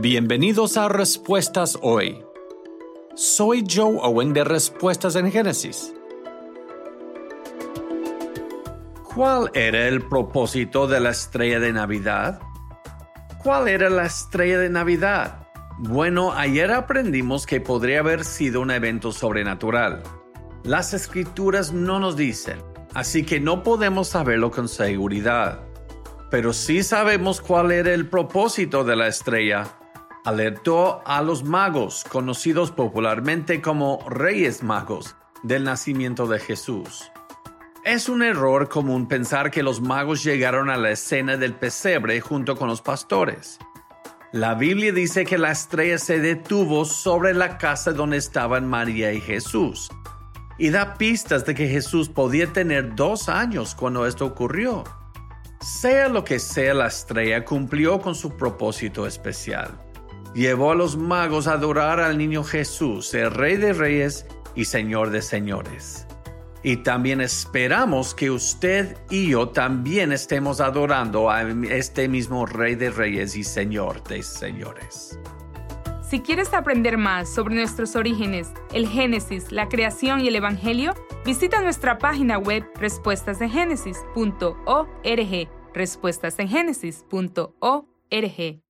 Bienvenidos a Respuestas Hoy. Soy Joe Owen de Respuestas en Génesis. ¿Cuál era el propósito de la estrella de Navidad? ¿Cuál era la estrella de Navidad? Bueno, ayer aprendimos que podría haber sido un evento sobrenatural. Las escrituras no nos dicen, así que no podemos saberlo con seguridad. Pero sí sabemos cuál era el propósito de la estrella alertó a los magos, conocidos popularmente como Reyes Magos, del nacimiento de Jesús. Es un error común pensar que los magos llegaron a la escena del pesebre junto con los pastores. La Biblia dice que la estrella se detuvo sobre la casa donde estaban María y Jesús, y da pistas de que Jesús podía tener dos años cuando esto ocurrió. Sea lo que sea la estrella, cumplió con su propósito especial llevó a los magos a adorar al niño Jesús, el Rey de Reyes y Señor de Señores. Y también esperamos que usted y yo también estemos adorando a este mismo Rey de Reyes y Señor de Señores. Si quieres aprender más sobre nuestros orígenes, el Génesis, la creación y el Evangelio, visita nuestra página web respuestasengénesis.org. Respuestasengenesis.org.